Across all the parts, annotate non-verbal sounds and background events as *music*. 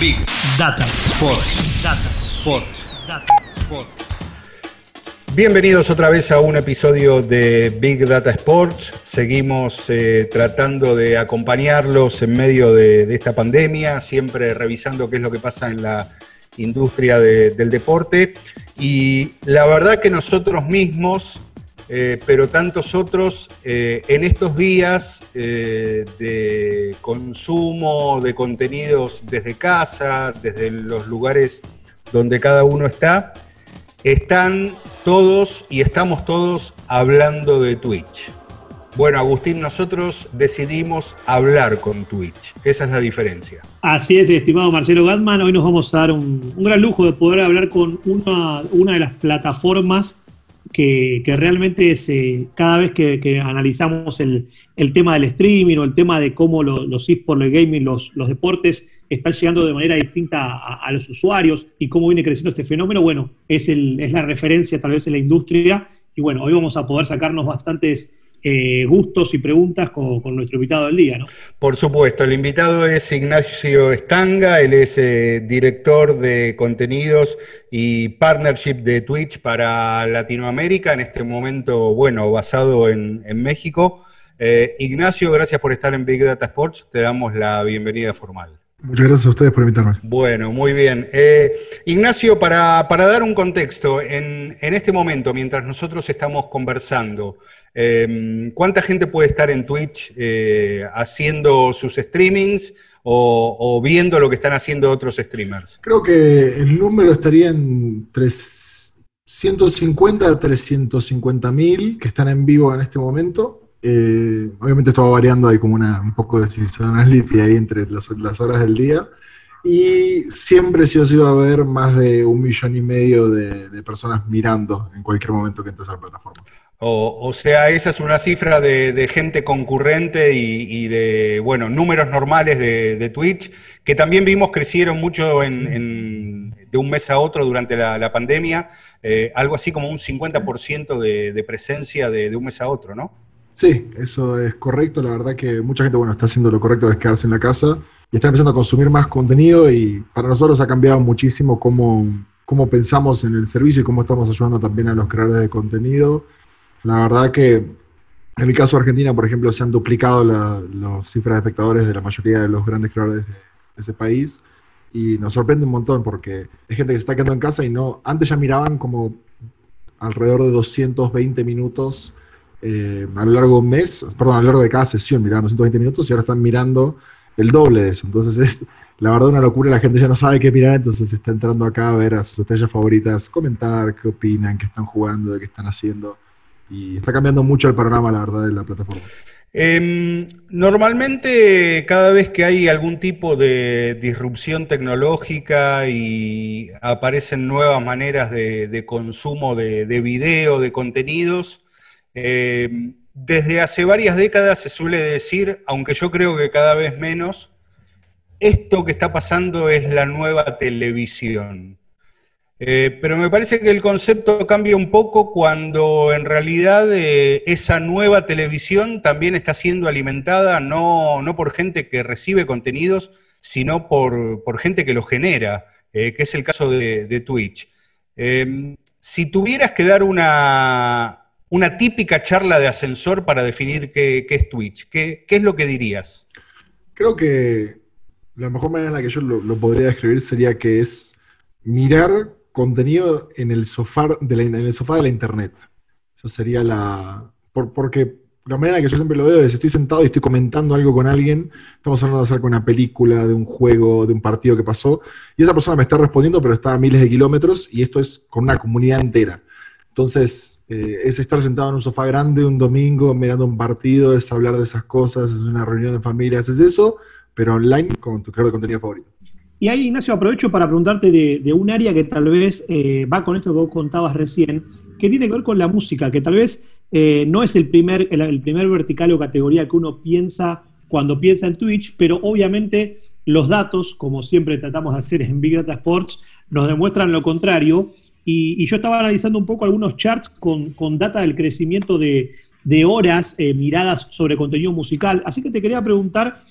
Big Data Sports. Data Sports. Data Sports. Bienvenidos otra vez a un episodio de Big Data Sports. Seguimos eh, tratando de acompañarlos en medio de, de, esta pandemia, siempre revisando qué es lo que pasa en la industria de, del deporte. Y la verdad que nosotros mismos eh, pero tantos otros eh, en estos días eh, de consumo de contenidos desde casa, desde los lugares donde cada uno está, están todos y estamos todos hablando de Twitch. Bueno, Agustín, nosotros decidimos hablar con Twitch. Esa es la diferencia. Así es, estimado Marcelo Gatman. Hoy nos vamos a dar un, un gran lujo de poder hablar con una, una de las plataformas que, realmente es, eh, cada vez que, analizamos el, tema del streaming o el tema de cómo los esports, el gaming, los, los deportes están llegando de manera distinta a, los usuarios y cómo viene creciendo este fenómeno, bueno, es, el, es la referencia tal vez en la industria y bueno, hoy vamos a poder sacarnos bastantes eh, gustos y preguntas con, nuestro invitado del día. ¿no? Por supuesto, el invitado es Ignacio Estanga, él es eh, director de contenidos y partnership de Twitch para Latinoamérica, en este momento, bueno, basado en, México. Eh, Ignacio, gracias por estar en Big Data Sports, te damos la bienvenida formal. Muchas gracias a ustedes por invitarme. Bueno, muy bien. Ignacio, para, dar un contexto, en, en, este momento, mientras nosotros estamos conversando, Em, ¿Cuánta gente puede estar en Twitch eh, haciendo sus streamings o, viendo lo que están haciendo otros streamers? Creo que el número estaría en 350 a 350 mil que están en vivo en este momento. Eh, obviamente esto va variando, hay como una, un poco de seasonality ahí entre las, horas del día. Y siempre sí os iba a haber más de un millón y medio de, de personas mirando en cualquier momento que entres a la plataforma. O, sea, esa es una cifra de, gente concurrente y, de, bueno, números normales de, Twitch, que también vimos crecieron mucho en, de un mes a otro durante la, pandemia, eh, algo así como un 50% de, presencia de, un mes a otro, ¿no? Sí, eso es correcto. La verdad que mucha gente, bueno, está haciendo lo correcto de quedarse en la casa y está empezando a consumir más contenido y para nosotros ha cambiado muchísimo cómo, cómo pensamos en el servicio y cómo estamos ayudando también a los creadores de contenido la verdad que en mi caso Argentina, por ejemplo, se han duplicado las cifras de espectadores de la mayoría de los grandes creadores de, ese país y nos sorprende un montón porque hay gente que se está quedando en casa y no, antes ya miraban como alrededor de 220 minutos eh, a lo largo de un mes, perdón, a lo largo de cada sesión miraban 220 minutos y ahora están mirando el doble de eso. Entonces es la verdad una locura, la gente ya no sabe qué mirar, entonces está entrando acá a ver a sus estrellas favoritas, comentar qué opinan, qué están jugando, de qué están haciendo y está cambiando mucho el panorama, la verdad, de la plataforma. Em, normalmente cada vez que hay algún tipo de disrupción tecnológica y aparecen nuevas maneras de, consumo de, video, de contenidos, em, desde hace varias décadas se suele decir, aunque yo creo que cada vez menos, esto que está pasando es la nueva televisión. Eh, pero me parece que el concepto cambia un poco cuando en realidad eh, esa nueva televisión también está siendo alimentada no, por gente que recibe contenidos, sino por, gente que los genera, eh, que es el caso de, Twitch. Em, si tuvieras que dar una, típica charla de ascensor para definir qué, es Twitch, ¿qué, es lo que dirías? Creo que la mejor manera en la que yo lo podría describir sería que es mirar contenido en el sofá de la, sofá de la internet. Eso sería la... porque la manera que yo siempre lo veo es, estoy sentado y estoy comentando algo con alguien, estamos hablando de hacer una película, de un juego, de un partido que pasó, y esa persona me está respondiendo, pero está a miles de kilómetros, y esto es con una comunidad entera. Entonces, eh, es estar sentado en un sofá grande un domingo mirando un partido, es hablar de esas cosas, es una reunión de familias, es eso, pero online con tu creador de contenido favorito. Y ahí, Ignacio, aprovecho para preguntarte de, un área que tal vez eh, va con esto que vos contabas recién, que tiene que ver con la música, que tal vez eh, no es el primer, el, primer vertical o categoría que uno piensa cuando piensa en Twitch, pero obviamente los datos, como siempre tratamos de hacer en Big Data Sports, nos demuestran lo contrario. Y, yo estaba analizando un poco algunos charts con, data del crecimiento de, horas eh, miradas sobre contenido musical. Así que te quería preguntar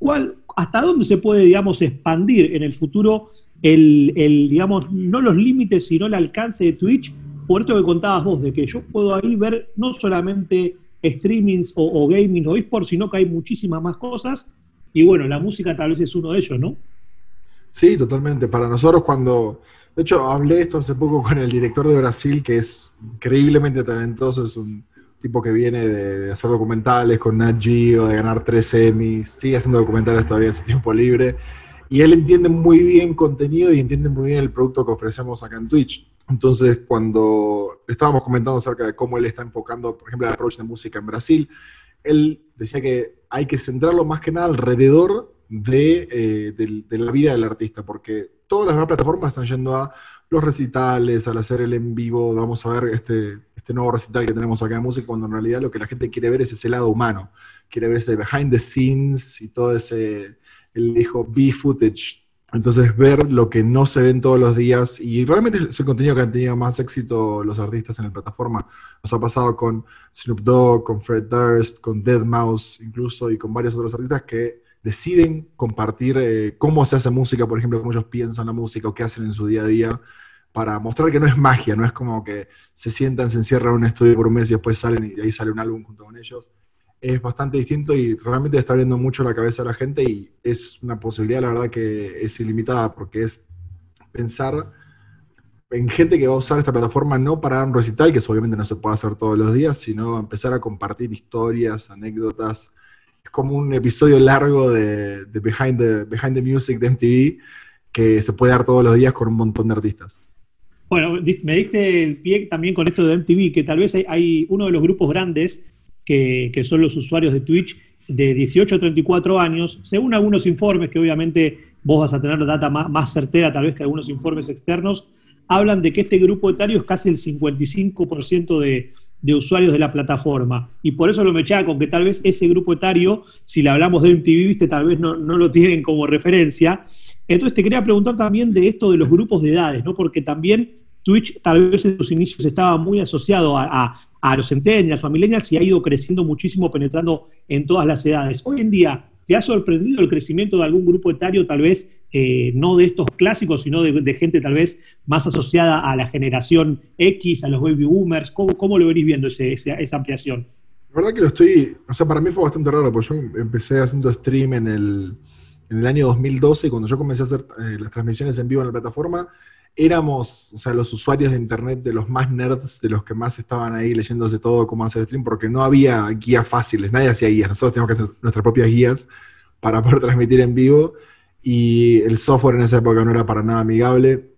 ¿cuál, ¿hasta dónde se puede, digamos, expandir en el futuro el, digamos, no los límites, sino el alcance de Twitch? Por esto que contabas vos, de que yo puedo ahí ver no solamente streamings o, gaming o esports, sino que hay muchísimas más cosas. Y bueno, la música tal vez es uno de ellos, ¿no? Sí, totalmente. Para nosotros cuando... De hecho, hablé esto hace poco con el director de Brasil, que es increíblemente talentoso, es un tipo que viene de, hacer documentales con Nat Geo, de ganar tres Emmys, sigue haciendo documentales todavía en su tiempo libre. Y él entiende muy bien contenido y entiende muy bien el producto que ofrecemos acá en Twitch. Entonces, cuando estábamos comentando acerca de cómo él está enfocando, por ejemplo, el approach de música en Brasil, él decía que hay que centrarlo más que nada alrededor de, eh, de, la vida del artista, porque todas las plataformas están yendo a los recitales, al hacer el en vivo, vamos a ver este, este nuevo recital que tenemos acá de música, cuando en realidad lo que la gente quiere ver es ese lado humano, quiere ver ese behind the scenes y todo ese, él dijo, B-footage. Entonces ver lo que no se ven todos los días y realmente es el contenido que han tenido más éxito los artistas en la plataforma. Nos ha pasado con Snoop Dogg, con Fred Durst, con Dead Mouse incluso y con varios otros artistas que deciden compartir eh, cómo se hace música, por ejemplo, cómo ellos piensan la música o qué hacen en su día a día para mostrar que no es magia, no es como que se sientan, se encierran en un estudio por un mes y después salen y de ahí sale un álbum junto con ellos. Es bastante distinto y realmente está abriendo mucho la cabeza a la gente y es una posibilidad, la verdad, que es ilimitada porque es pensar en gente que va a usar esta plataforma no para dar un recital, que obviamente no se puede hacer todos los días, sino empezar a compartir historias, anécdotas. Es como un episodio largo de, Behind, the, Behind the Music de MTV que se puede dar todos los días con un montón de artistas. Bueno, me diste el pie también con esto de MTV, que tal vez hay, uno de los grupos grandes que, son los usuarios de Twitch de 18 a 34 años, según algunos informes, que obviamente vos vas a tener data más, certera tal vez que algunos informes externos, hablan de que este grupo etario es casi el 55% de, de usuarios de la plataforma. Y por eso lo me echaba con que tal vez ese grupo etario, si le hablamos de MTV, viste, tal vez no, no, lo tienen como referencia. Entonces te quería preguntar también de esto de los grupos de edades, ¿no? Porque también Twitch tal vez en sus inicios estaba muy asociado a, los centennials, a millennials y ha ido creciendo muchísimo, penetrando en todas las edades. Hoy en día, ¿te ha sorprendido el crecimiento de algún grupo etario, tal vez eh, no de estos clásicos, sino de, gente tal vez más asociada a la generación X, a los baby boomers? ¿Cómo, lo venís viendo esa ampliación? La verdad que lo estoy, o sea, para mí fue bastante raro, porque yo empecé haciendo stream en el, en el año 2012 y cuando yo comencé a hacer eh, las transmisiones en vivo en la plataforma, éramos, o sea, los usuarios de internet de los más nerds, de los que más estaban ahí leyéndose todo cómo hacer stream, porque no había guías fáciles, nadie hacía guías, nosotros teníamos que hacer nuestras propias guías para *laughs* poder transmitir en vivo, y el software en esa época no era para nada amigable,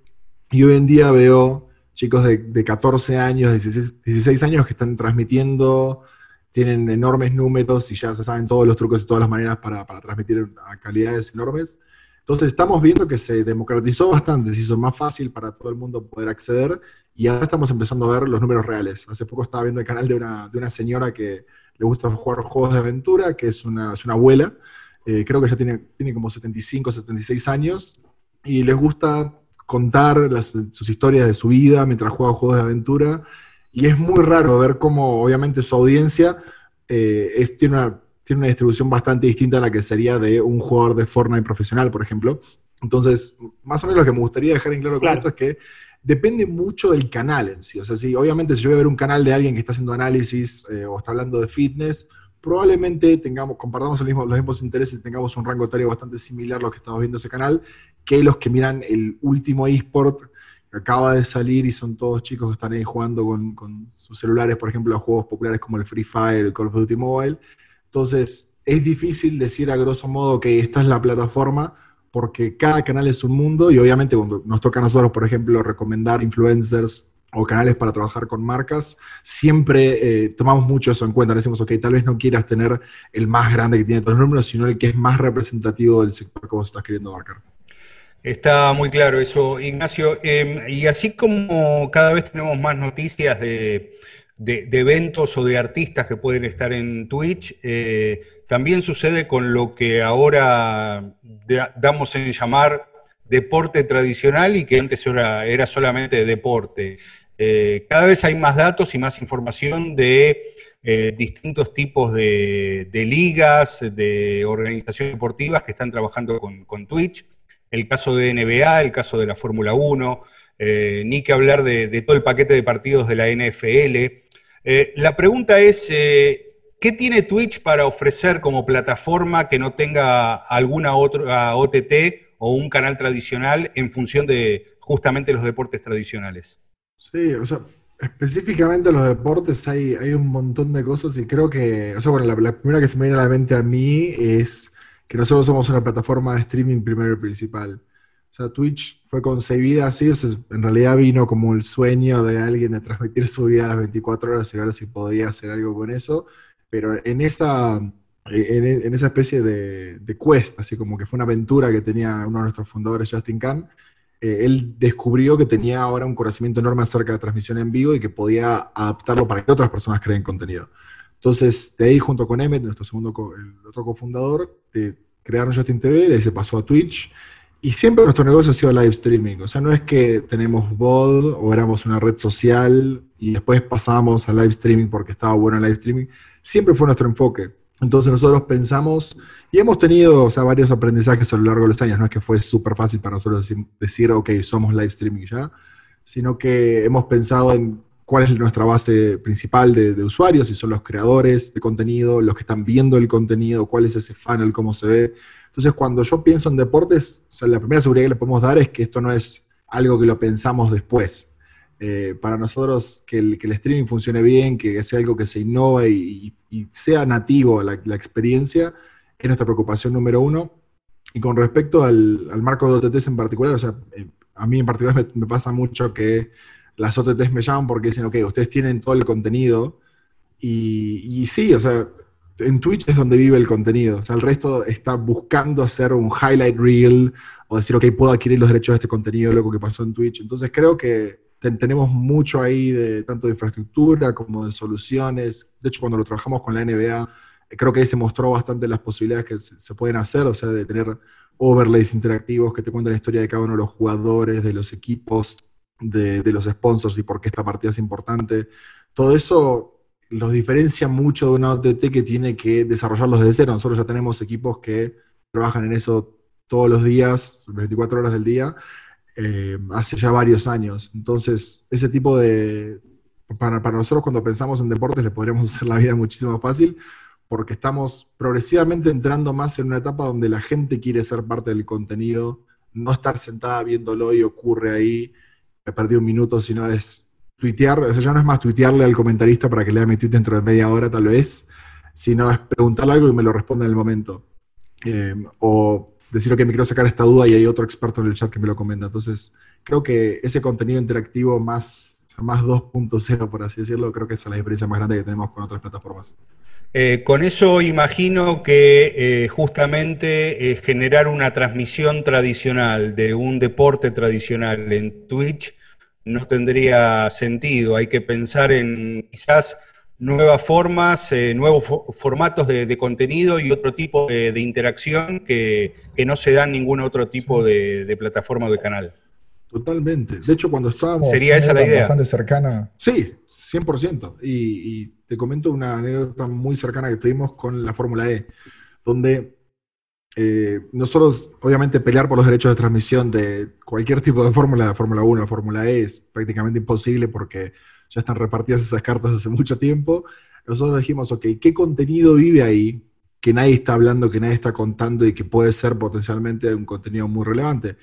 y hoy en día veo chicos de, 14 años, 16, años que están transmitiendo, tienen enormes números y ya se saben todos los trucos y todas las maneras para, para transmitir a calidades enormes. Entonces estamos viendo que se democratizó bastante, se hizo más fácil para todo el mundo poder acceder y ahora estamos empezando a ver los números reales. Hace poco estaba viendo el canal de una, de una señora que le gusta jugar juegos de aventura, que es una, es una abuela, eh, creo que ya tiene, tiene como 75, 76 años, y les gusta contar sus historias de su vida mientras juega juegos de aventura, y es muy raro ver cómo obviamente su audiencia eh, es, tiene una tiene una distribución bastante distinta a la que sería de un jugador de Fortnite profesional, por ejemplo. Entonces, más o menos lo que me gustaría dejar en claro con esto es que depende mucho del canal en sí. O sea, si obviamente si yo voy a ver un canal de alguien que está haciendo análisis eh, o está hablando de fitness, probablemente tengamos, compartamos los mismos intereses y tengamos un rango etario bastante similar a los que estamos viendo ese canal, que los que miran el último eSport que acaba de salir y son todos chicos que están ahí jugando con, con sus celulares, por ejemplo, a juegos populares como el Free Fire, el Call of Duty Mobile, entonces, es difícil decir a grosso modo que esta es la plataforma porque cada canal es un mundo y obviamente cuando nos toca a nosotros, por ejemplo, recomendar influencers o canales para trabajar con marcas, siempre eh, tomamos mucho eso en cuenta. Decimos, ok, tal vez no quieras tener el más grande que tiene todos los números, sino el que es más representativo del sector que vos estás queriendo abarcar. Está muy claro eso, Ignacio. Em, y así como cada vez tenemos más noticias de, eventos o de artistas que pueden estar en Twitch, eh, también sucede con lo que ahora damos en llamar deporte tradicional y que antes era, solamente deporte. Eh, cada vez hay más datos y más información de eh, distintos tipos de, ligas, de organizaciones deportivas que están trabajando con, Twitch. El caso de NBA, el caso de la Fórmula 1, eh, ni que hablar de, todo el paquete de partidos de la NFL. La pregunta es, ¿qué tiene Twitch para ofrecer como plataforma que no tenga alguna otra OTT o un canal tradicional en función de justamente los deportes tradicionales? Sí, o sea, específicamente los deportes hay, hay un montón de cosas y creo que, o sea, bueno, la, primera que se me viene a la mente a mí es que nosotros somos una plataforma de streaming primero y principal. O sea, Twitch fue concebida así, o sea, en realidad vino como el sueño de alguien de transmitir su vida a las 24 horas y ver si podía hacer algo con eso, pero en esa, en, esa especie de, de quest, así como que fue una aventura que tenía uno de nuestros fundadores, Justin Kahn, eh, él descubrió que tenía ahora un conocimiento enorme acerca de transmisión en vivo y que podía adaptarlo para que otras personas creen contenido. Entonces, de ahí, junto con Emmet, nuestro segundo, el otro cofundador, crearon Justin TV, de ahí se pasó a Twitch. Y siempre nuestro negocio ha sido live streaming. O sea, no es que tenemos VOD o éramos una red social y después pasamos a live streaming porque estaba bueno el live streaming. Siempre fue nuestro enfoque. Entonces nosotros pensamos, y hemos tenido o sea, varios aprendizajes a lo largo de los años, no es que fue súper fácil para nosotros decir, ok, somos live streaming ya, sino que hemos pensado en cuál es nuestra base principal de, usuarios, si son los creadores de contenido, los que están viendo el contenido, cuál es ese funnel, cómo se ve. Entonces cuando yo pienso en deportes, o sea, la primera seguridad que le podemos dar es que esto no es algo que lo pensamos después. Eh, para nosotros que el, streaming funcione bien, que sea algo que se innova y, sea nativo la, la, experiencia, es nuestra preocupación número uno. Y con respecto al, marco de OTTs en particular, o sea, eh, a mí en particular me, pasa mucho que las OTTs me llaman porque dicen, ok, ustedes tienen todo el contenido y, sí, o sea, en Twitch es donde vive el contenido. O sea, el resto está buscando hacer un highlight reel o decir, ok, puedo adquirir los derechos de este contenido, loco que pasó en Twitch. Entonces creo que tenemos mucho ahí de tanto de infraestructura como de soluciones. De hecho, cuando lo trabajamos con la NBA, creo que ahí se mostró bastante las posibilidades que se, pueden hacer, o sea, de tener overlays interactivos que te cuentan la historia de cada uno de los jugadores, de los equipos, de, los sponsors y por qué esta partida es importante. Todo eso los diferencia mucho de una OTT que tiene que desarrollarlos desde cero. Nosotros ya tenemos equipos que trabajan en eso todos los días, 24 horas del día, eh, hace ya varios años. Entonces, ese tipo de... Para, nosotros cuando pensamos en deportes le podríamos *laughs* hacer la vida muchísimo más fácil porque estamos progresivamente entrando más en una etapa donde la gente quiere ser parte del contenido, no estar sentada viéndolo y ocurre ahí, me perdí un minuto, sino es tuitear, o sea, ya no es más tuitearle al comentarista para que lea mi tweet dentro de media hora tal vez, sino es preguntarle algo y me lo responde en el momento. Eh, o decir, que me quiero sacar esta duda y hay otro experto en el chat que me lo comenta. Entonces, creo que ese contenido interactivo más, más 2.0, por así decirlo, creo que es la diferencia más grande que tenemos con otras plataformas. Eh, con eso imagino que eh, justamente eh, generar una transmisión tradicional de un deporte tradicional en Twitch no tendría sentido. Hay que pensar en quizás nuevas formas, eh, nuevos formatos de, contenido y otro tipo de, interacción que, no se da en ningún otro tipo de, plataforma o de canal. Totalmente. De hecho, cuando estábamos... Sería esa la idea. Bastante cercana. Sí, 100%. Y, y te comento una anécdota muy cercana que tuvimos con la Fórmula E, donde eh, nosotros, obviamente, pelear por los derechos de transmisión de cualquier tipo de fórmula, la Fórmula 1, la Fórmula E, es prácticamente imposible porque ya están repartidas esas cartas hace mucho tiempo. Nosotros dijimos, ok, ¿qué contenido vive ahí que nadie está hablando, que nadie está contando y que puede ser potencialmente un contenido muy relevante?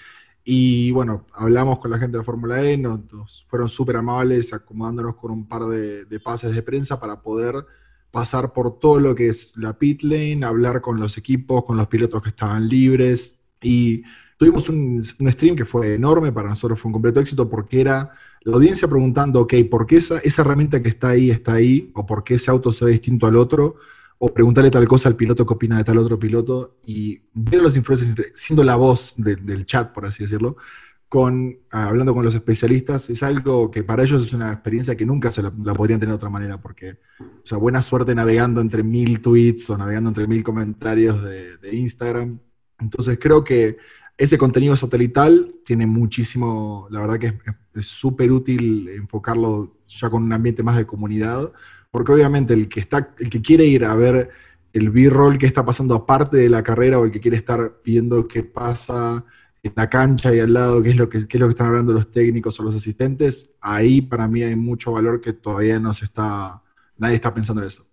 Y bueno, hablamos con la gente de la Fórmula E, nos, fueron súper amables, acomodándonos con un par de, pases de prensa para poder pasar por todo lo que es la pit lane, hablar con los equipos, con los pilotos que estaban libres. Y tuvimos un, un stream que fue enorme, para nosotros fue un completo éxito porque era la audiencia preguntando, ok, ¿por qué esa, esa herramienta que está ahí está ahí? ¿O por qué ese auto se ve distinto al otro? O preguntarle tal cosa al piloto que opina de tal otro piloto, y ver los influencers siendo la voz del chat, por así decirlo, con, hablando con los especialistas, es algo que para ellos es una experiencia que nunca se la, podrían tener de otra manera, porque, o sea, buena suerte navegando entre mil tweets o navegando entre mil comentarios de, de Instagram. Entonces creo que ese contenido satelital tiene muchísimo, la verdad que es súper útil enfocarlo ya con un ambiente más de comunidad, porque obviamente el que, está, el que quiere ir a ver el B-roll que está pasando aparte de la carrera o el que quiere estar viendo qué pasa en la cancha y al lado, qué es lo que, qué es lo que están hablando los técnicos o los asistentes, ahí para mí hay mucho valor que todavía no se está, nadie está pensando en eso.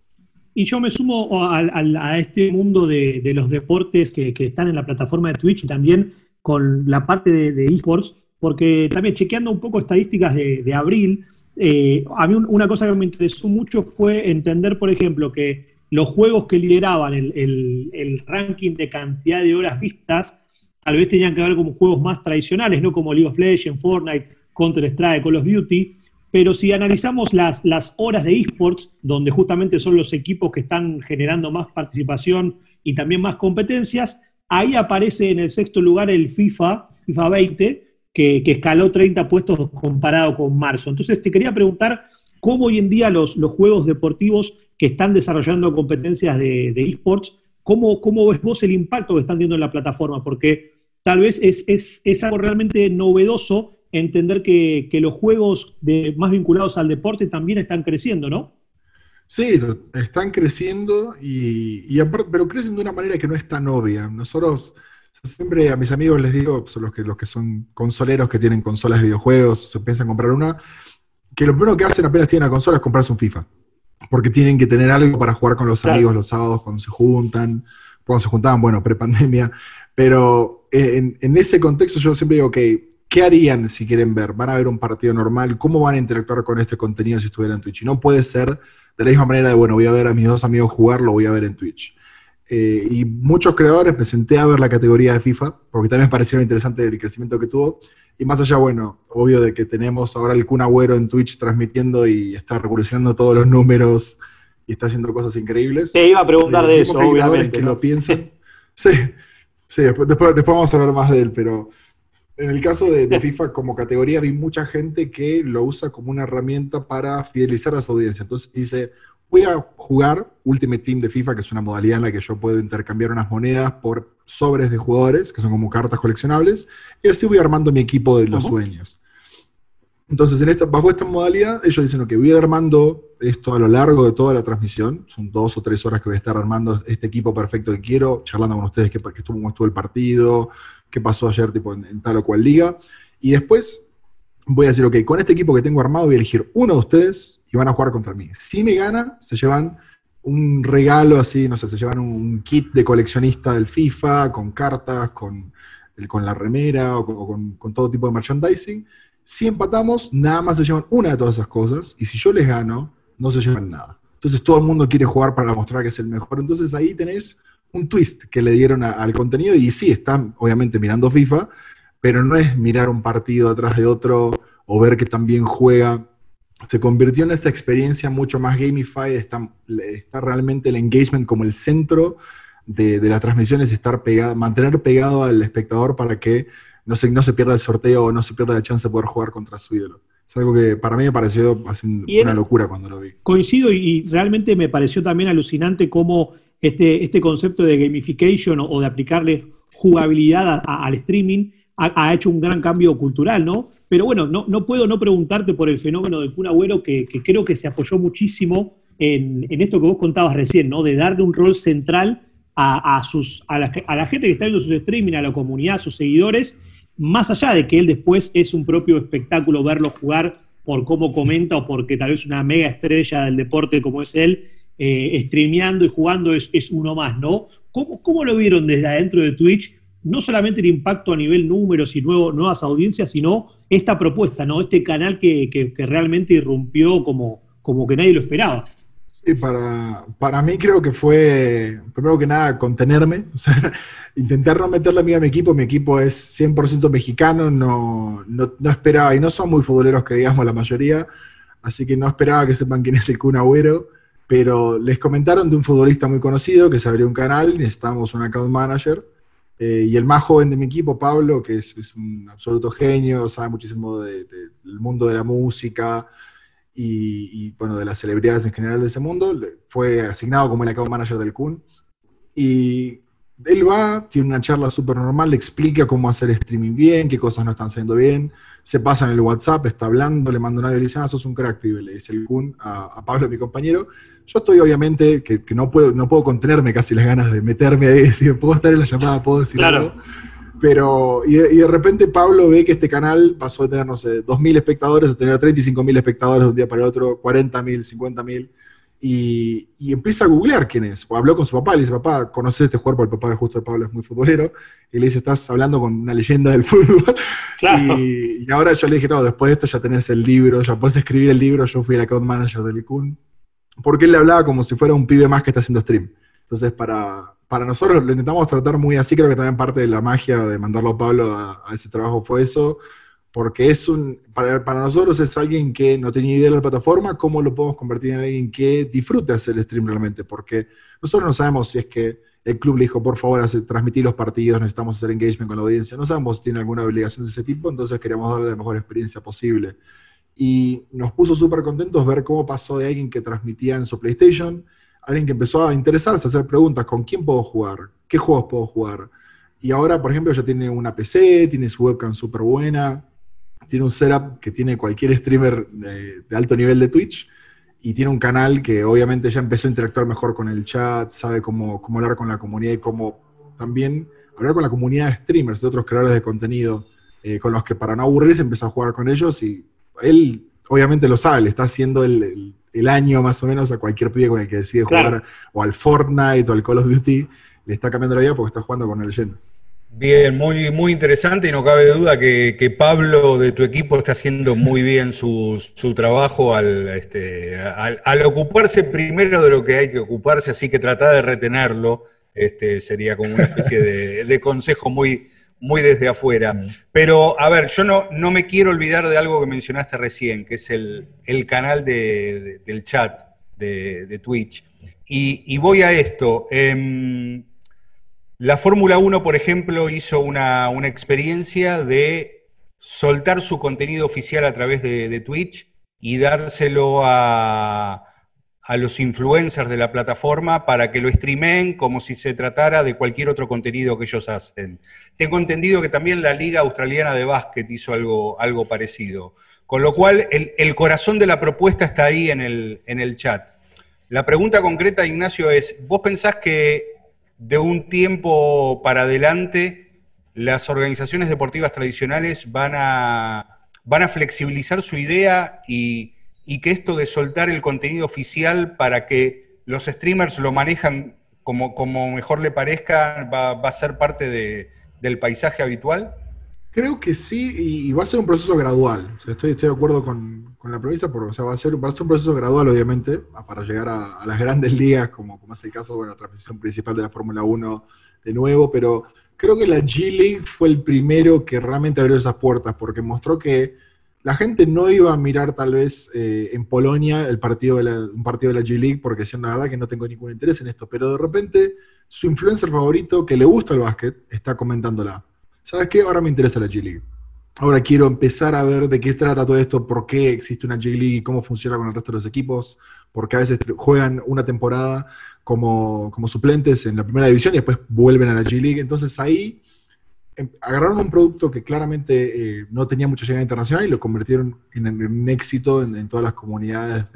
Y yo me sumo a, este mundo de, los deportes que, están en la plataforma de Twitch y también con la parte de, esports, porque también chequeando un poco estadísticas de, abril, eh, a mí una cosa que me interesó mucho fue entender, por ejemplo, que los juegos que lideraban el, ranking de cantidad de horas vistas, tal vez tenían que ver con juegos más tradicionales, no como League of Legends, Fortnite, Counter-Strike, Call of Duty, pero si analizamos las, las horas de esports, donde justamente son los equipos que están generando más participación y también más competencias, ahí aparece en el sexto lugar el FIFA, FIFA 20, que, escaló 30 puestos comparado con marzo. Entonces te quería preguntar cómo hoy en día los, los juegos deportivos que están desarrollando competencias de, esports, ¿cómo, ¿cómo, ves vos el impacto que están teniendo en la plataforma? Porque tal vez es, es, es algo realmente novedoso entender que, los juegos más vinculados al deporte también están creciendo, ¿no? Sí, están creciendo, y, pero crecen de una manera que no es tan obvia. Nosotros, siempre a mis amigos les digo, son los que, los que son consoleros que tienen consolas de videojuegos, se piensan comprar una, que lo primero que hacen apenas tienen la consola es comprarse un FIFA. Porque tienen que tener algo para jugar con los amigos los sábados cuando se juntan, cuando se juntaban, bueno, prepandemia. Pero en, en ese contexto yo siempre digo que ¿qué harían si quieren ver? ¿Van a ver un partido normal? ¿Cómo van a interactuar con este contenido si estuvieran en Twitch? Y no puede ser de la misma manera de, bueno, voy a ver a mis dos amigos jugar, lo voy a ver en Twitch. Eh, y muchos creadores me senté a ver la categoría de FIFA, porque también me pareció interesante el crecimiento que tuvo. Y más allá, bueno, obvio de que tenemos ahora el Kun Agüero en Twitch transmitiendo y está revolucionando todos los números y está haciendo cosas increíbles. Te iba a preguntar de eso, obviamente. que lo piensen. *laughs* Sí, sí después, después vamos a hablar más de él, pero en el caso de, FIFA como categoría vi mucha gente que lo usa como una herramienta para fidelizar a su audiencia. Entonces dice, voy a jugar Ultimate Team de FIFA, que es una modalidad en la que yo puedo intercambiar unas monedas por sobres de jugadores, que son como cartas coleccionables, y así voy armando mi equipo de los sueños. Entonces, en esta, bajo esta modalidad, ellos dicen que voy a ir armando esto a lo largo de toda la transmisión. Son dos o tres horas que voy a estar armando este equipo perfecto que quiero, charlando con ustedes que estuvo, cómo estuvo el partido, qué pasó ayer tipo, en, tal o cual liga. Y después voy a decir, ok, con este equipo que tengo armado voy a elegir uno de ustedes y van a jugar contra mí. Si me ganan, se llevan un regalo así, no sé, se llevan un kit de coleccionista del FIFA, con cartas, con, con la remera o, con, todo tipo de merchandising. Si empatamos, nada más se llevan una de todas esas cosas, y si yo les gano, no se llevan nada. Entonces todo el mundo quiere jugar para mostrar que es el mejor. Entonces ahí tenés un twist que le dieron al contenido y sí, están obviamente mirando FIFA, pero no es mirar un partido atrás de otro o ver que también juega. Se convirtió en esta experiencia mucho más gamified, está, está realmente el engagement como el centro de, las transmisiones, estar pegado, mantener pegado al espectador para que no se, no se pierda el sorteo o no se pierda la chance de poder jugar contra su ídolo. Es algo que para mí me pareció una locura cuando lo vi. Coincido y realmente me pareció también alucinante cómo este, este concepto de gamification o, de aplicarle jugabilidad al streaming ha, hecho un gran cambio cultural, ¿no? Pero bueno, no, no puedo no preguntarte por el fenómeno del Kun Agüero, que, creo que se apoyó muchísimo en, esto que vos contabas recién, ¿no? De darle un rol central a, sus, a, la, a la gente que está viendo sus streaming, a la comunidad, a sus seguidores, más allá de que él después es un propio espectáculo verlo jugar por cómo comenta o porque tal vez una mega estrella del deporte como es él, eh, streameando y jugando es, uno más, ¿no? ¿Cómo, ¿Cómo, lo vieron desde adentro de Twitch? No solamente el impacto a nivel números y nuevo, nuevas audiencias, sino esta propuesta, ¿no? Este canal que, que, realmente irrumpió como, como que nadie lo esperaba. Sí, para, para mí creo que fue, primero que nada, contenerme, *laughs* intentar no meterle mí a mi equipo, mi equipo es 100% mexicano, no, no, no, esperaba, y no son muy futboleros que digamos la mayoría, así que no esperaba que sepan quién es el Kun Agüero, pero les comentaron de un futbolista muy conocido que se abrió un canal, necesitábamos un account manager, eh, y el más joven de mi equipo, Pablo, que es, un absoluto genio, sabe muchísimo del mundo de la música y, bueno, de las celebridades en general de ese mundo, fue asignado como el account manager del Kun. Y él va, tiene una charla súper normal, le explica cómo hacer streaming bien, qué cosas no están saliendo bien, se pasa en el WhatsApp, está hablando, le manda un audio y le dice, ah, sos un crack, pibe, le dice el Kun a, Pablo, mi compañero. Yo estoy obviamente, que, no, puedo, no puedo contenerme casi las ganas de meterme ahí y *laughs* decir, puedo estar en la llamada, puedo decir claro. Pero, y de, repente Pablo ve que este canal pasó de tener, no sé, 2.000 espectadores a tener 35.000 espectadores de un día para el otro, 40.000, 50.000 y, empieza a googlear quién es. O habló con su papá, le dice, papá, ¿conoces este jugador? Porque el papá de justo de Pablo es muy futbolero. Y le dice, estás hablando con una leyenda del *laughs* fútbol. Y, ahora yo le dije, no, después de esto ya tenés el libro, ya puedes escribir el libro. Yo fui el account manager de Licun. Porque él le hablaba como si fuera un pibe más que está haciendo stream. Entonces, para, para nosotros lo intentamos tratar muy así. Creo que también parte de la magia de mandarlo a Pablo a ese trabajo fue eso porque es un, para, nosotros es alguien que no tenía idea de la plataforma, ¿cómo lo podemos convertir en alguien que disfrute hacer el stream realmente? Porque nosotros no sabemos si es que el club le dijo, por favor, hace, transmitir los partidos, necesitamos hacer engagement con la audiencia, no sabemos si tiene alguna obligación de ese tipo, entonces queríamos darle la mejor experiencia posible. Y nos puso súper contentos ver cómo pasó de alguien que transmitía en su PlayStation, alguien que empezó a interesarse, a hacer preguntas, ¿con quién puedo jugar? ¿Qué juegos puedo jugar? Y ahora, por ejemplo, ya tiene una PC, tiene su webcam súper buena, tiene un setup que tiene cualquier streamer de, alto nivel de Twitch y tiene un canal que obviamente ya empezó a interactuar mejor con el chat, sabe cómo, cómo hablar con la comunidad y cómo también hablar con la comunidad de streamers, de otros creadores de contenido, eh, con los que para no aburrirse empezó a jugar con ellos y él obviamente lo sabe, le está haciendo el, año más o menos a cualquier pibe con el que decide jugar o al Fortnite o al Call of Duty, le está cambiando la vida porque está jugando con el leyenda. Bien, muy, muy interesante y no cabe duda que, Pablo de tu equipo está haciendo muy bien su, su trabajo al, este, al, ocuparse primero de lo que hay que ocuparse, así que tratar de retenerlo este, sería como una especie de, consejo muy, muy desde afuera. Mm. Pero, a ver, yo no, no me quiero olvidar de algo que mencionaste recién, que es el, canal del chat de, Twitch. Y, voy a esto. Em, la Fórmula 1, por ejemplo, hizo una, experiencia de soltar su contenido oficial a través de, Twitch y dárselo a, los influencers de la plataforma para que lo streamen como si se tratara de cualquier otro contenido que ellos hacen. Tengo entendido que también la Liga Australiana de Básquet hizo algo, algo parecido. Con lo cual, el, el, corazón de la propuesta está ahí en el, en el chat. La pregunta concreta, Ignacio, es, ¿vos pensás que de un tiempo para adelante, las organizaciones deportivas tradicionales van a, van a flexibilizar su idea y, que esto de soltar el contenido oficial para que los streamers lo manejan como, como mejor le parezca, va, va a ser parte de, del paisaje habitual? Creo que sí, y va a ser un proceso gradual. estoy, de acuerdo con, la premisa, porque va, a ser, va a ser un proceso gradual, obviamente, para llegar a, las grandes ligas, como, como es el caso, bueno, la transmisión principal de la Fórmula 1 de nuevo, pero creo que la G-League fue el primero que realmente abrió esas puertas, porque mostró que la gente no iba a mirar tal vez eh, en Polonia el partido de un partido de la G-League, porque decían, la verdad que no tengo ningún interés en esto, pero de repente su influencer favorito, que le gusta el básquet, está comentándola ¿sabes qué? Ahora me interesa la G-League. Ahora quiero empezar a ver de qué trata todo esto, por qué existe una G-League y cómo funciona con el resto de los equipos, porque a veces juegan una temporada como, suplentes en la primera división y después vuelven a la G-League. Entonces ahí em, agarraron un producto que claramente eh, no tenía mucha llegada internacional y lo convirtieron en, un éxito en, todas las comunidades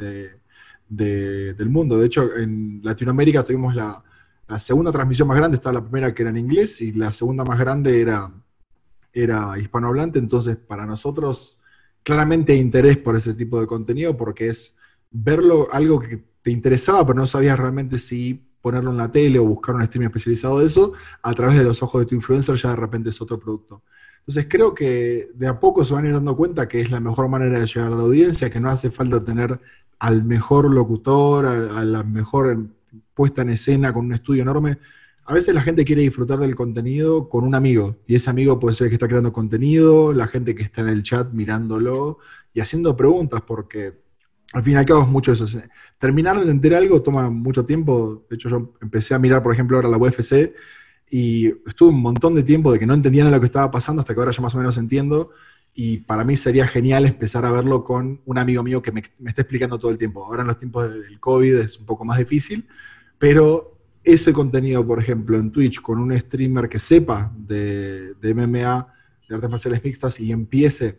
del mundo. De hecho, en Latinoamérica tuvimos la, la segunda transmisión más grande estaba la primera que era en inglés y la segunda más grande era, era hispanohablante, entonces para nosotros claramente hay interés por ese tipo de contenido porque es verlo, algo que te interesaba pero no sabías realmente si ponerlo en la tele o buscar un stream especializado de eso, a través de los ojos de tu influencer ya de repente es otro producto. Entonces creo que de a poco se van a ir dando cuenta que es la mejor manera de llegar a la audiencia, que no hace falta tener al mejor locutor, a la mejor puesta en escena con un estudio enorme. A veces la gente quiere disfrutar del contenido con un amigo, y ese amigo puede ser el que está creando contenido, la gente que está en el chat mirándolo y haciendo preguntas, porque al fin y al cabo es mucho eso. Terminar de entender algo toma mucho tiempo. De hecho, yo empecé a mirar, por ejemplo, ahora la UFC y estuve un montón de tiempo de que no entendía nada lo que estaba pasando hasta que ahora ya más o menos entiendo. Y para mí sería genial empezar a verlo con un amigo mío que me, me está explicando todo el tiempo. Ahora en los tiempos del COVID es un poco más difícil, pero ese contenido, por ejemplo, en Twitch con un streamer que sepa de, de MMA, de artes marciales mixtas y empiece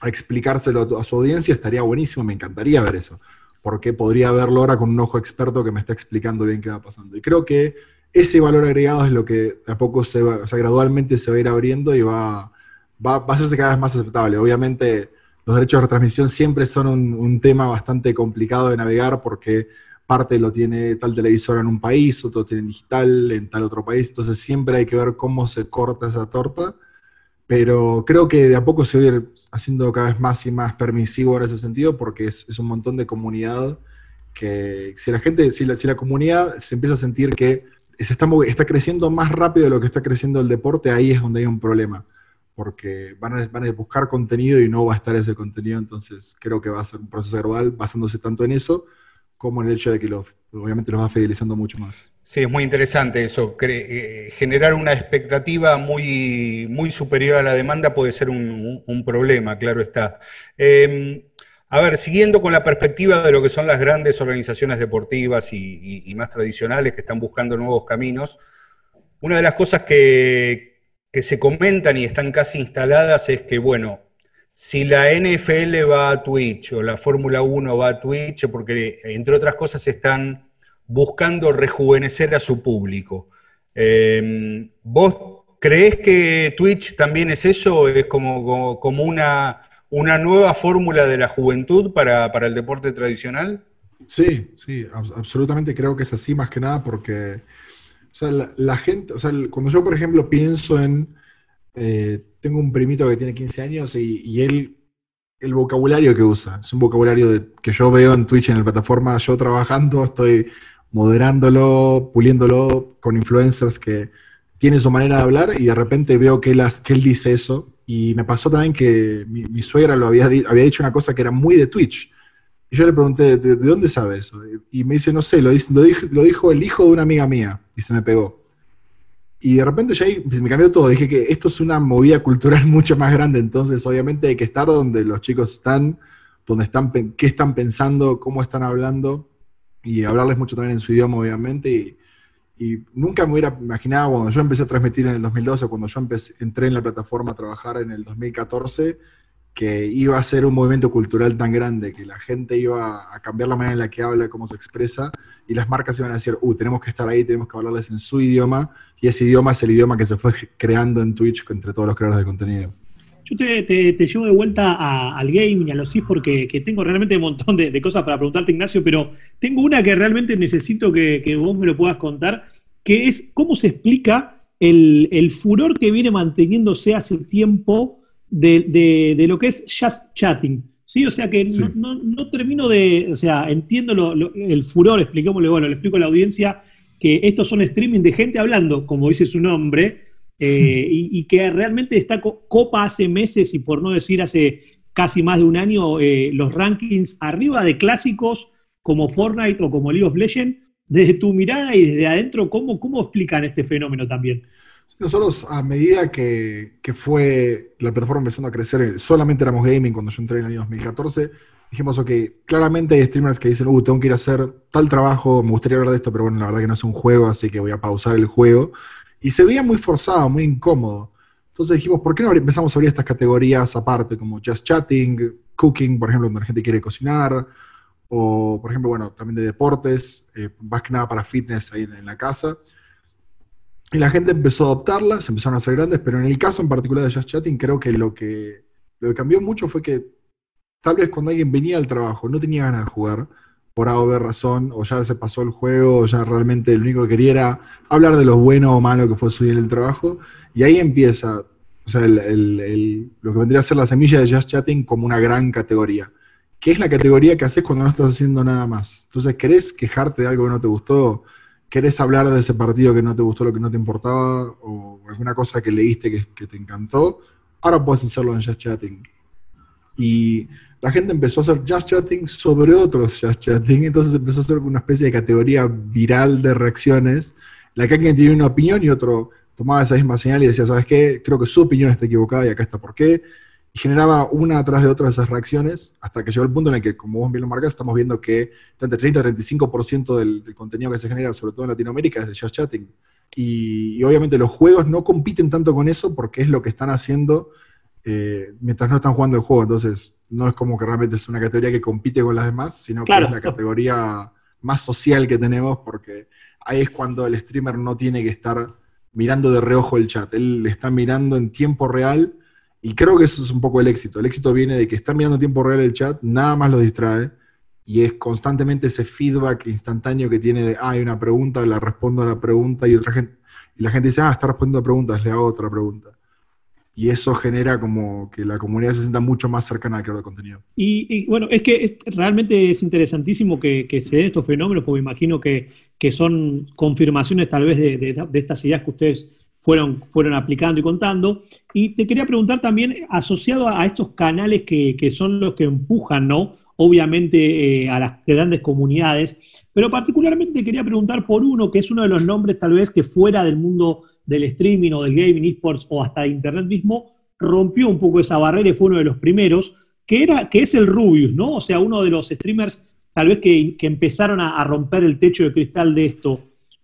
a explicárselo a su audiencia, estaría buenísimo, me encantaría ver eso, porque podría verlo ahora con un ojo experto que me está explicando bien qué va pasando. Y creo que ese valor agregado es lo que a poco se va, o sea, gradualmente se va a ir abriendo y va, va, a hacerse cada vez más aceptable. Obviamente, los derechos de retransmisión siempre son un, tema bastante complicado de navegar porque parte lo tiene tal televisor en un país, otro tiene digital en tal otro país, entonces siempre hay que ver cómo se corta esa torta. Pero creo que de a poco se va a ir haciendo cada vez más y más permisivo en ese sentido, porque es, un montón de comunidad que si la gente, si la, si la comunidad se empieza a sentir que se está, está creciendo más rápido de lo que está creciendo el deporte, ahí es donde hay un problema, porque van a, buscar contenido y no va a estar ese contenido, entonces creo que va a ser un proceso gradual basándose tanto en eso como en el hecho de que obviamente los va fidelizando mucho más. Sí, es muy interesante eso. Eh, generar una expectativa muy, muy superior a la demanda puede ser un, problema, claro está. Em, a ver, siguiendo con la perspectiva de lo que son las grandes organizaciones deportivas y, más tradicionales que están buscando nuevos caminos, una de las cosas que, que se comentan y están casi instaladas es que, bueno, si la NFL va a Twitch o la Fórmula 1 va a Twitch, porque entre otras cosas están buscando rejuvenecer a su público. Em, ¿Vos creés que Twitch también es eso? ¿Es como, como, una, una, nueva fórmula de la juventud para, el deporte tradicional? Sí, sí, absolutamente creo que es así, más que nada porque la, gente, o sea, cuando yo, por ejemplo, pienso en, eh, tengo un primito que tiene 15 años y, él, el vocabulario que usa, es un vocabulario que yo veo en Twitch, en la plataforma, yo trabajando, estoy moderándolo, puliéndolo con influencers que tienen su manera de hablar y de repente veo que él, dice eso. Y me pasó también que mi, suegra lo había, había dicho una cosa que era muy de Twitch. Y yo le pregunté, ¿de, dónde sabe eso? Y me dice, no sé, lo, lo, dijo, lo dijo el hijo de una amiga mía. Y se me pegó. Y de repente ya ahí me cambió todo. Dije que esto es una movida cultural *laughs* mucho más grande. Entonces, obviamente, hay que estar donde los chicos están, donde están, qué están pensando, cómo están hablando y hablarles mucho también en su idioma, obviamente. Y, nunca me hubiera imaginado, cuando yo empecé a transmitir en el 2012, cuando yo empecé, entré en la plataforma a trabajar en el 2014, que iba a ser un movimiento cultural tan grande, que la gente iba a cambiar la manera en la que habla, cómo se expresa, y las marcas iban a decir, uh, tenemos que estar ahí, tenemos que hablarles en su idioma, y ese idioma es el idioma que se fue creando en Twitch entre todos los creadores de contenido. Yo te, llevo de vuelta al gaming, a los eSports, que, que tengo realmente un montón de, cosas para preguntarte, Ignacio, pero tengo una que realmente necesito que, vos me lo puedas contar, que es cómo se explica el, furor que viene manteniéndose hace tiempo de, lo que es just chatting. ¿sí? O sea que No, termino de, o sea, entiendo el furor, expliquémosle, bueno, le explico a la audiencia que estos son streaming de gente hablando, como dice su nombre, eh, y, que realmente está copa hace meses y por no decir hace casi más de un año eh, los rankings arriba de clásicos como Fortnite o como League of Legends. Desde tu mirada y desde adentro, ¿cómo, cómo explican este fenómeno también? Nosotros, a medida que, fue la plataforma empezando a crecer, solamente éramos gaming cuando yo entré en el año 2014, dijimos, ok, claramente hay streamers que dicen, uh, tengo que ir a hacer tal trabajo, me gustaría hablar de esto, pero bueno, la verdad que no es un juego, así que voy a pausar el juego. Y se veía muy forzado, muy incómodo. Entonces dijimos, ¿por qué no empezamos a abrir estas categorías aparte, como just chatting, cooking, por ejemplo, donde la gente quiere cocinar, o por ejemplo, bueno, también de deportes, eh, más que nada para fitness ahí en, la casa. Y la gente empezó a adoptarlas, empezaron a hacer grandes, pero en el caso en particular de Just Chatting, creo que lo que, lo que cambió mucho fue que tal vez cuando alguien venía al trabajo no tenía ganas de jugar, por A o B razón, o ya se pasó el juego, o ya realmente lo único que quería era hablar de lo bueno o malo que fue su día en el trabajo, y ahí empieza, o sea, lo que vendría a ser la semilla de Just Chatting como una gran categoría, que es la categoría que haces cuando no estás haciendo nada más. Entonces, ¿querés quejarte de algo que no te gustó? ¿Querés hablar de ese partido que no te gustó, lo que no te importaba, o alguna cosa que leíste que, que te encantó? Ahora puedes hacerlo en Just Chatting. Y la gente empezó a hacer just chatting sobre otros just chatting, entonces empezó a hacer una especie de categoría viral de reacciones, la que alguien tenía una opinión y otro tomaba esa misma señal y decía, ¿sabes qué? Creo que su opinión está equivocada y acá está por qué. Generaba una atrás de otra de esas reacciones hasta que llegó el punto en el que, como vos bien lo marcas, estamos viendo que entre 30 y 35% del, del contenido que se genera, sobre todo en Latinoamérica, es de just chatting. Y, y, obviamente los juegos no compiten tanto con eso porque es lo que están haciendo eh, mientras no están jugando el juego. Entonces, no es como que realmente es una categoría que compite con las demás, sino Claro. que es la categoría más social que tenemos porque ahí es cuando el streamer no tiene que estar mirando de reojo el chat. Él le está mirando en tiempo real y creo que eso es un poco el éxito. El éxito viene de que está mirando en tiempo real el chat, nada más lo distrae y es constantemente ese feedback instantáneo que tiene de, ah, hay una pregunta, le respondo a la pregunta y otra gente, y la gente dice, ah, está respondiendo a preguntas, le hago otra pregunta. Y eso genera como que la comunidad se sienta mucho más cercana al creador de contenido. Y, bueno, es que realmente es interesantísimo que, se den estos fenómenos, porque me imagino que, que son confirmaciones tal vez de- de estas ideas que ustedes fueron, fueron aplicando y contando. Y te quería preguntar también, asociado a, estos canales que, que son los que empujan, ¿no? Obviamente eh, a las grandes comunidades, pero particularmente quería preguntar por uno, que es uno de los nombres tal vez que fuera del mundo del streaming o del gaming, esports o hasta de internet mismo, rompió un poco esa barrera y fue uno de los primeros, que, era, que es el Rubius, ¿no? O sea, uno de los streamers tal vez que, que empezaron a romper el techo de cristal de esto.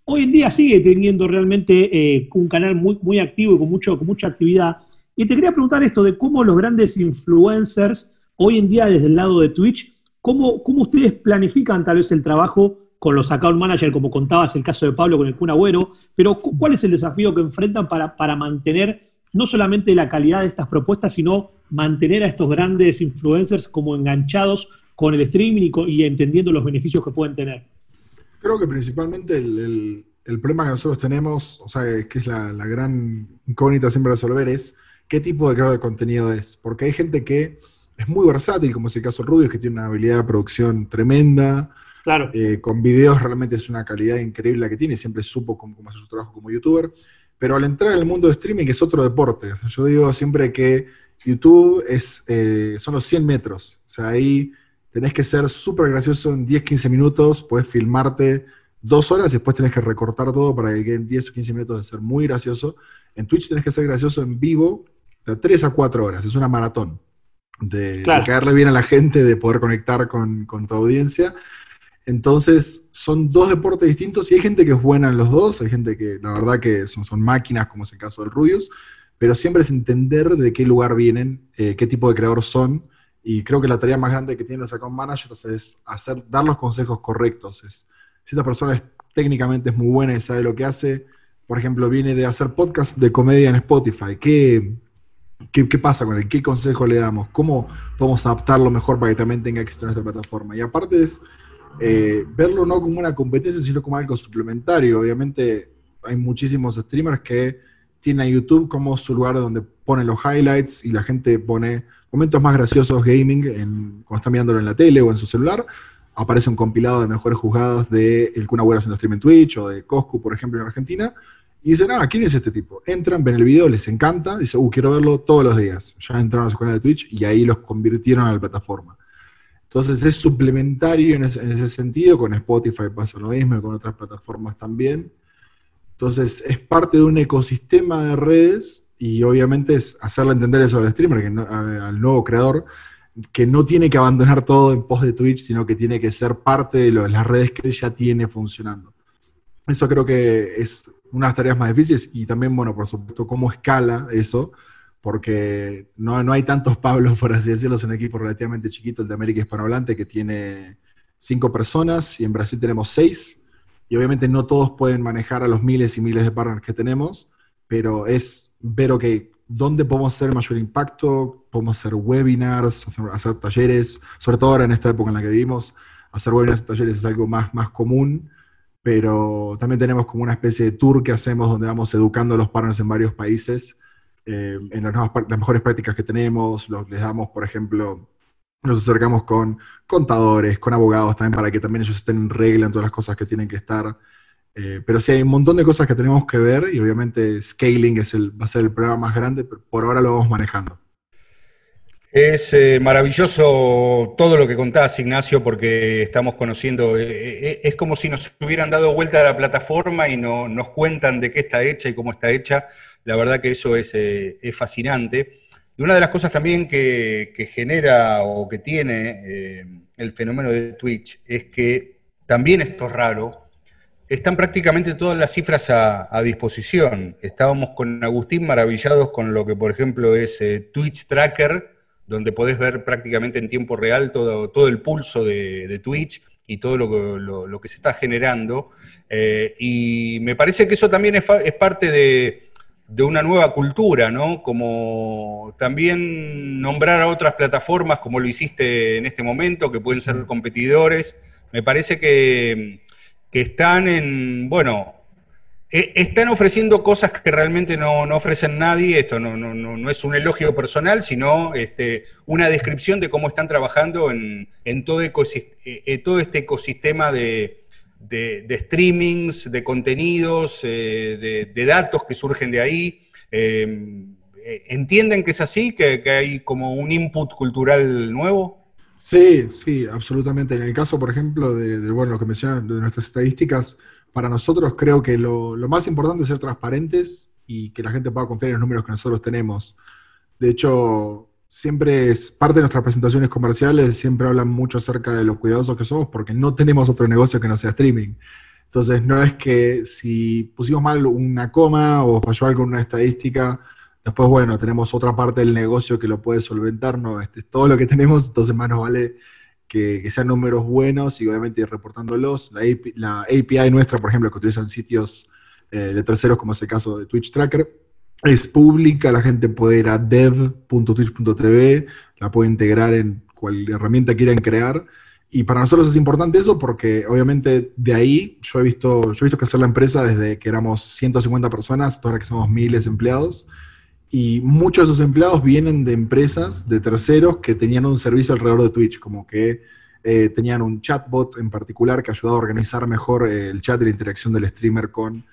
Hoy en día sigue teniendo realmente eh, un canal muy, muy activo y con, mucho, con mucha actividad. Y te quería preguntar esto de cómo los grandes influencers, hoy en día desde el lado de Twitch, cómo, cómo ustedes planifican tal vez el trabajo con los account managers, como contabas el caso de Pablo con el Kun pero cu- ¿cuál es el desafío que enfrentan para, para mantener no solamente la calidad de estas propuestas, sino mantener a estos grandes influencers como enganchados con el streaming y, y entendiendo los beneficios que pueden tener? Creo que principalmente el, el- el problema que nosotros tenemos, o sea, que es la, la gran incógnita siempre a resolver, es qué tipo de creador de contenido es. Porque hay gente que es muy versátil, como es el caso de Rubius, que tiene una habilidad de producción tremenda, Claro. eh, con videos realmente es una calidad increíble la que tiene, siempre supo cómo, cómo hacer su trabajo como youtuber, pero al entrar en el mundo de streaming es otro deporte. O sea, yo digo siempre que YouTube es, eh, son los 100 metros, o sea, ahí tenés que ser súper gracioso en 10, 15 minutos, puedes filmarte dos horas y después tenés que recortar todo para que queden 10 o 15 minutos de ser muy gracioso. En Twitch tenés que ser gracioso en vivo de 3 a 4 horas, es una maratón. De, Claro. de caerle bien a la gente, de poder conectar con, con tu audiencia. Entonces, son dos deportes distintos y hay gente que es buena en los dos, hay gente que la verdad que son, son máquinas, como es el caso del Rubius, pero siempre es entender de qué lugar vienen, eh, qué tipo de creador son, y creo que la tarea más grande que tienen los account managers es hacer, dar los consejos correctos. Es, si esta persona es, técnicamente es muy buena y sabe lo que hace, por ejemplo, viene de hacer podcast de comedia en Spotify, ¿qué, qué, qué pasa con él? ¿Qué consejo le damos? ¿Cómo podemos adaptarlo mejor para que también tenga éxito en nuestra plataforma? Y aparte es eh, verlo no como una competencia, sino como algo suplementario. Obviamente hay muchísimos streamers que tienen a YouTube como su lugar donde ponen los highlights y la gente pone momentos más graciosos gaming en, cuando está mirándolo en la tele o en su celular. Aparece un compilado de mejores jugadas de El Kun Agüero haciendo stream en Twitch o de Coscu, por ejemplo, en Argentina. Y dicen, ah, ¿quién es este tipo? Entran, ven el video, les encanta, dicen, uh, quiero verlo todos los días. Ya entraron a su canal de Twitch y ahí los convirtieron a la plataforma. Entonces es suplementario en ese, en ese sentido, con Spotify pasa lo mismo y con otras plataformas también. Entonces es parte de un ecosistema de redes y obviamente es hacerle entender eso al streamer, que no- al nuevo creador, que no tiene que abandonar todo en pos de Twitch, sino que tiene que ser parte de las redes que ya tiene funcionando. Eso creo que es una de las tareas más difíciles y también, bueno, por supuesto, cómo escala eso, porque no, no hay tantos Pablos, por así decirlo, es un equipo relativamente chiquito, el de América Hispanohablante, que tiene cinco personas y en Brasil tenemos seis, y obviamente no todos pueden manejar a los miles y miles de partners que tenemos, pero es ver, ok, dónde podemos hacer mayor impacto, podemos hacer webinars, hacer, talleres, sobre todo ahora en esta época en la que vivimos, hacer webinars y talleres es algo más, más común, pero también tenemos como una especie de tour que hacemos donde vamos educando a los partners en varios países, eh, en las, mejores prácticas que tenemos, les damos, por ejemplo, nos acercamos con contadores, con abogados también para que también ellos estén en regla en todas las cosas que tienen que estar. Eh, pero sí hay un montón de cosas que tenemos que ver y obviamente scaling es el, va a ser el problema más grande, pero por ahora lo vamos manejando. Es eh, maravilloso todo lo que contás, Ignacio, porque estamos conociendo, eh, es como si nos hubieran dado vuelta a la plataforma y no, nos cuentan de qué está hecha y cómo está hecha. La verdad que eso es, fascinante. Y una de las cosas también que, genera o que tiene el fenómeno de Twitch es que también esto es raro, están prácticamente todas las cifras a, disposición. Estábamos con Agustín maravillados con lo que, por ejemplo, es Twitch Tracker, donde podés ver prácticamente en tiempo real todo, todo el pulso de, Twitch y todo lo, que se está generando. Eh, y me parece que eso también es parte de, de, una nueva cultura, ¿no? Como también nombrar a otras plataformas, como lo hiciste en este momento, que pueden ser competidores. Me parece que, que están en, bueno, eh, están ofreciendo cosas que realmente no, ofrecen nadie, esto no, no, no, es un elogio personal, sino este, una descripción de cómo están trabajando en, todo, eh, eh, todo este ecosistema de, de, streamings, de contenidos, de, datos que surgen de ahí. ¿Entienden que es así, que, hay como un input cultural nuevo? Sí, sí, absolutamente. En el caso, por ejemplo, de, bueno, lo que mencionan de nuestras estadísticas, para nosotros creo que lo, más importante es ser transparentes y que la gente pueda confiar en los números que nosotros tenemos. De hecho, siempre es parte de nuestras presentaciones comerciales, siempre hablan mucho acerca de lo cuidadosos que somos porque no tenemos otro negocio que no sea streaming. Entonces, no es que si pusimos mal una coma o falló algo en una estadística, después, bueno, tenemos otra parte del negocio que lo puede solventar, no, este es todo lo que *laughs* tenemos, entonces más nos vale que, sean números buenos y obviamente ir reportándolos. La API, nuestra, por ejemplo, que utilizan sitios eh, de terceros, como es el caso de Twitch Tracker, es pública, la gente puede ir a dev.twitch.tv, la puede integrar en cual herramienta quieran crear. Y para nosotros es importante eso porque obviamente de ahí yo he visto, yo he visto crecer la empresa desde que éramos 150 personas, ahora que somos miles de empleados y muchos de esos empleados vienen de empresas, de terceros, que tenían un servicio alrededor de Twitch, como que eh, tenían un chatbot en particular que ayudaba a organizar mejor eh, el chat y la interacción del streamer con,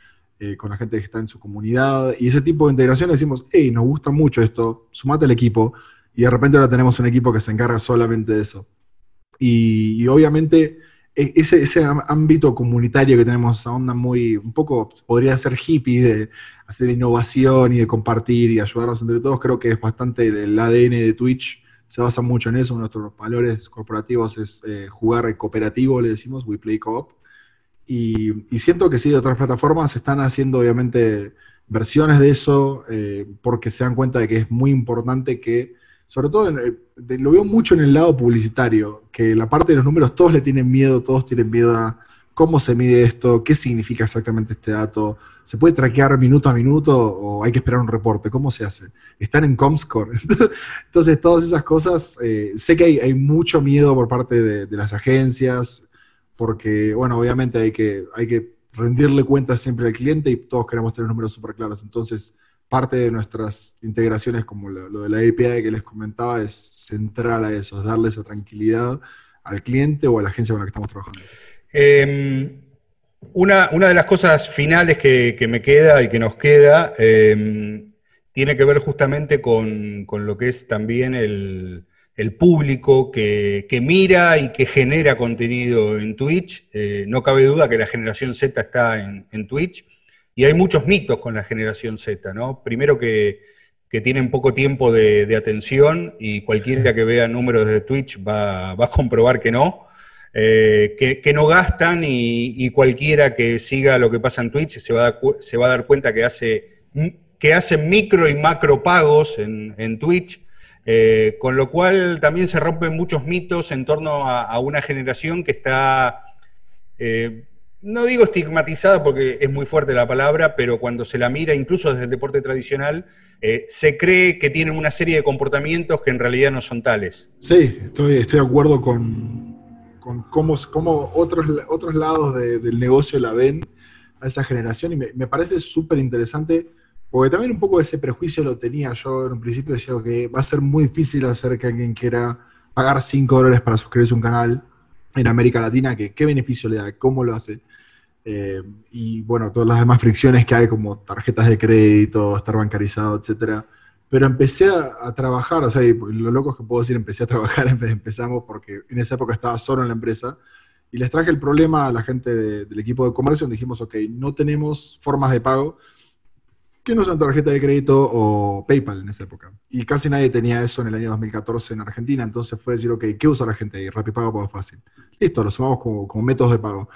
eh, con la gente que está en su comunidad. Y ese tipo de integración decimos, hey, nos gusta mucho esto, sumate al equipo. Y de repente ahora tenemos un equipo que se encarga solamente de eso. y obviamente e, ese, ese ámbito comunitario que tenemos, esa onda muy, un poco, podría ser hippie de hacer innovación y de compartir y ayudarnos entre todos, creo que es bastante el ADN de Twitch, se basa mucho en eso, nuestros valores corporativos es eh, jugar cooperativo, le decimos, we play co-op, y, siento que sí, de otras plataformas están haciendo obviamente versiones de eso, eh, porque se dan cuenta de que es muy importante que sobre todo lo veo mucho en el lado publicitario, que la parte de los números todos le tienen miedo, todos tienen miedo a cómo se mide esto, qué significa exactamente este dato, se puede traquear minuto a minuto o hay que esperar un reporte, ¿cómo se hace? Están en Comscore. *laughs* Entonces, todas esas cosas, eh, sé que hay, mucho miedo por parte de, las agencias, porque, bueno, obviamente hay que, hay que rendirle cuentas siempre al cliente y todos queremos tener números súper claros. Entonces, parte de nuestras integraciones, como lo, de la API que les comentaba, es central a eso, es darle esa tranquilidad al cliente o a la agencia con la que estamos trabajando. Em, una, de las cosas finales que, me queda y que nos queda em, tiene que ver justamente con, lo que es también el, público que, mira y que genera contenido en Twitch. Eh, no cabe duda que la generación Z está en Twitch. Y hay muchos mitos con la generación Z, ¿no? Primero que, tienen poco tiempo de, atención y cualquiera que vea números de Twitch va, a comprobar que no. Eh, que, no gastan y, cualquiera que siga lo que pasa en Twitch se va a, se va a dar cuenta que hace que hacen micro y macro pagos en, Twitch, eh, con lo cual también se rompen muchos mitos en torno a, una generación que está eh, no digo estigmatizada porque es muy fuerte la palabra, pero cuando se la mira, incluso desde el deporte tradicional, eh, se cree que tienen una serie de comportamientos que en realidad no son tales. Sí, estoy, de acuerdo con, cómo, otros, otros lados del negocio la ven a esa generación y me, parece súper interesante porque también un poco ese prejuicio lo tenía yo en un principio, decía que va a ser muy difícil hacer que alguien quiera pagar 5 dólares para suscribirse a un canal en América Latina, que qué beneficio le da, cómo lo hace. Eh, y bueno, todas las demás fricciones que hay, como tarjetas de crédito, estar bancarizado, etcétera. pero empecé a, trabajar, o sea, lo loco es que puedo decir empecé a trabajar *laughs* en vez de empezamos, porque en esa época estaba solo en la empresa, y les traje el problema a la gente del equipo de comercio, donde dijimos, ok, no tenemos formas de pago que no sean tarjeta de crédito o PayPal en esa época. Y casi nadie tenía eso en el año 2014 en Argentina, entonces fue decir, ok, ¿qué usa la gente ahí? Rapipago, Pago Fácil. Listo, lo sumamos como, métodos de pago.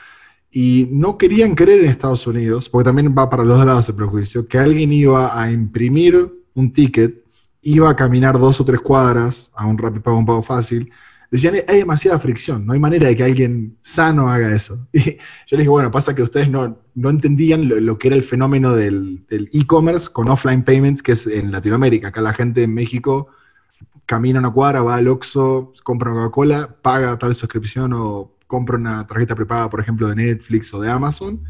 Y no querían creer en Estados Unidos, porque también va para los dos lados el prejuicio, que alguien iba a imprimir un ticket, iba a caminar dos o tres cuadras a un Rappi Pago, un pago fácil. Decían, hay demasiada fricción, no hay manera de que alguien sano haga eso. *laughs* Yo les dije, bueno, pasa que ustedes no, no entendían lo, que era el fenómeno del e-commerce con offline payments, que es en Latinoamérica. Acá la gente en México camina una cuadra, va al Oxxo, compra una Coca-Cola, paga tal suscripción o compra una tarjeta prepaga, por ejemplo, de Netflix o de Amazon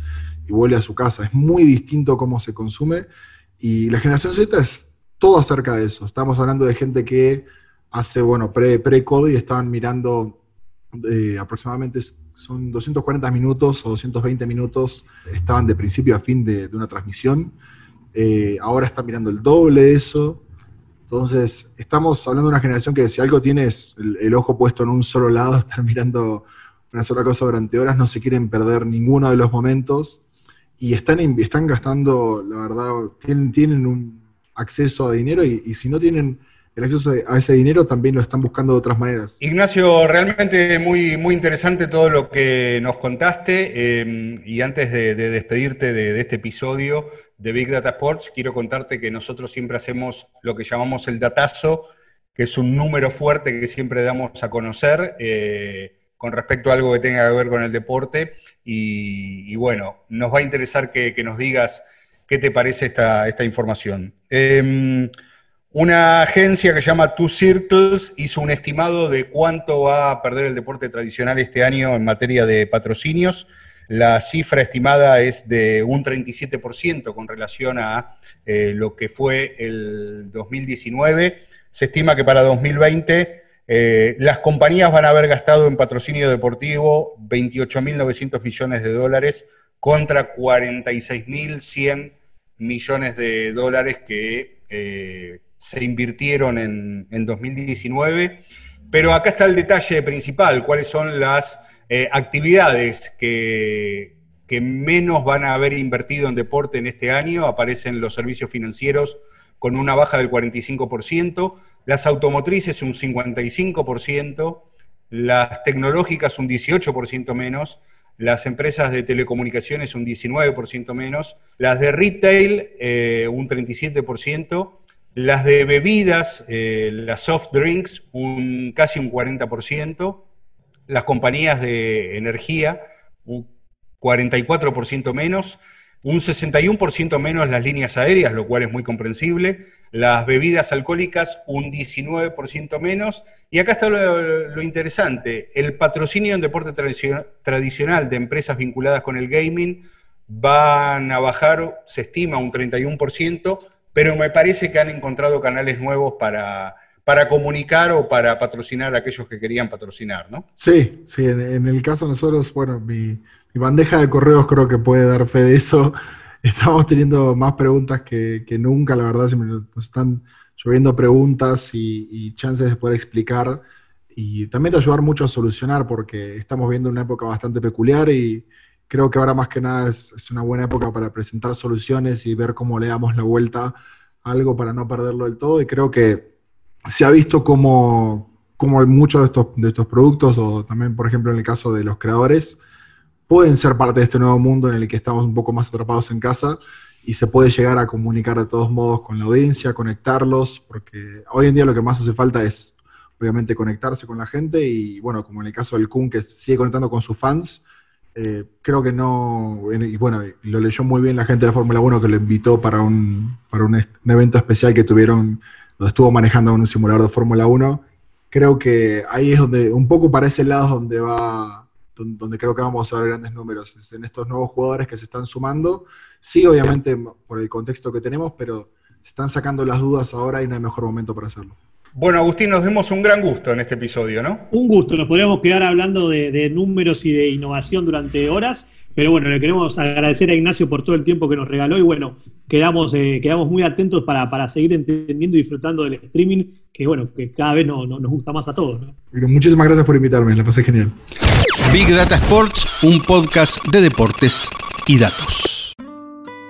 y vuelve a su casa. Es muy distinto cómo se consume y la generación Z es todo acerca de eso. Estamos hablando de gente que hace, bueno, pre-COVID estaban mirando eh, aproximadamente son 240 minutos o 220 minutos, estaban de principio a fin de, una transmisión. Eh, ahora están mirando el doble de eso. Entonces, estamos hablando de una generación que si algo tienes el, el ojo puesto en un solo lado, *laughs* están mirando una sola cosa durante horas, no se quieren perder ninguno de los momentos y están, están gastando, la verdad, tienen, tienen un acceso a dinero y, si no tienen el acceso a ese dinero también lo están buscando de otras maneras. Ignacio, realmente muy, muy interesante todo lo que nos contaste em, y antes de, despedirte de, este episodio de Big Data Sports, quiero contarte que nosotros siempre hacemos lo que llamamos el datazo, que es un número fuerte que siempre damos a conocer. Eh, con respecto a algo que tenga que ver con el deporte. Y, bueno, nos va a interesar que, nos digas qué te parece esta, esta información. Em, una agencia que se llama Two Circles hizo un estimado de cuánto va a perder el deporte tradicional este año en materia de patrocinios. La cifra estimada es de un 37% con relación a eh, lo que fue el 2019. Se estima que para 2020 eh, las compañías van a haber gastado en patrocinio deportivo 28.900 millones de dólares contra 46.100 millones de dólares que eh, se invirtieron en, 2019. Pero acá está el detalle principal, cuáles son las eh, actividades que, menos van a haber invertido en deporte en este año. Aparecen los servicios financieros con una baja del 45%, las automotrices un 55%, las tecnológicas un 18% menos, las empresas de telecomunicaciones un 19% menos, las de retail eh, un 37%, las de bebidas, eh, las soft drinks, un, casi un 40%, las compañías de energía un 44% menos, un 61% menos las líneas aéreas, lo cual es muy comprensible, las bebidas alcohólicas un 19% menos, y acá está lo, interesante, el patrocinio en deporte tradicional de empresas vinculadas con el gaming van a bajar, se estima, un 31%, pero me parece que han encontrado canales nuevos para, para comunicar o para patrocinar a aquellos que querían patrocinar, ¿no? Sí, sí, en, el caso de nosotros, bueno, mi, bandeja de correos creo que puede dar fe de eso. *laughs* Estamos teniendo más preguntas que, nunca, la verdad, se nos están lloviendo preguntas y, chances de poder explicar y también de ayudar mucho a solucionar porque estamos viendo una época bastante peculiar y creo que ahora más que nada es, una buena época para presentar soluciones y ver cómo le damos la vuelta a algo para no perderlo del todo. Y creo que se ha visto como, como muchos de estos, de estos productos, o también, por ejemplo, en el caso de los creadores, pueden ser parte de este nuevo mundo en el que estamos un poco más atrapados en casa y se puede llegar a comunicar de todos modos con la audiencia, conectarlos, porque hoy en día lo que más hace falta es, obviamente, conectarse con la gente y, bueno, como en el caso del Kun, que sigue conectando con sus fans, eh, creo que no, y bueno, lo leyó muy bien la gente de la Fórmula 1 que lo invitó para un, para un evento especial que tuvieron lo estuvo manejando un simulador de Fórmula 1. Creo que ahí es donde, un poco para ese lado donde va, donde, creo que vamos a ver grandes números, es en estos nuevos jugadores que se están sumando. Sí, obviamente por el contexto que tenemos, pero se están sacando las dudas ahora y no hay mejor momento para hacerlo. Bueno, Agustín, nos dimos un gran gusto en este episodio, ¿no? Un gusto, nos podríamos quedar hablando de, de números y de innovación durante horas, Pero bueno, le queremos agradecer a Ignacio por todo el tiempo que nos regaló y bueno, quedamos, eh, quedamos muy atentos para, para, seguir entendiendo y disfrutando del streaming, que bueno, que cada vez no, no, nos gusta más a todos. ¿no? Muchísimas gracias por invitarme, la pasé genial. Big Data Sports, un podcast de deportes y datos.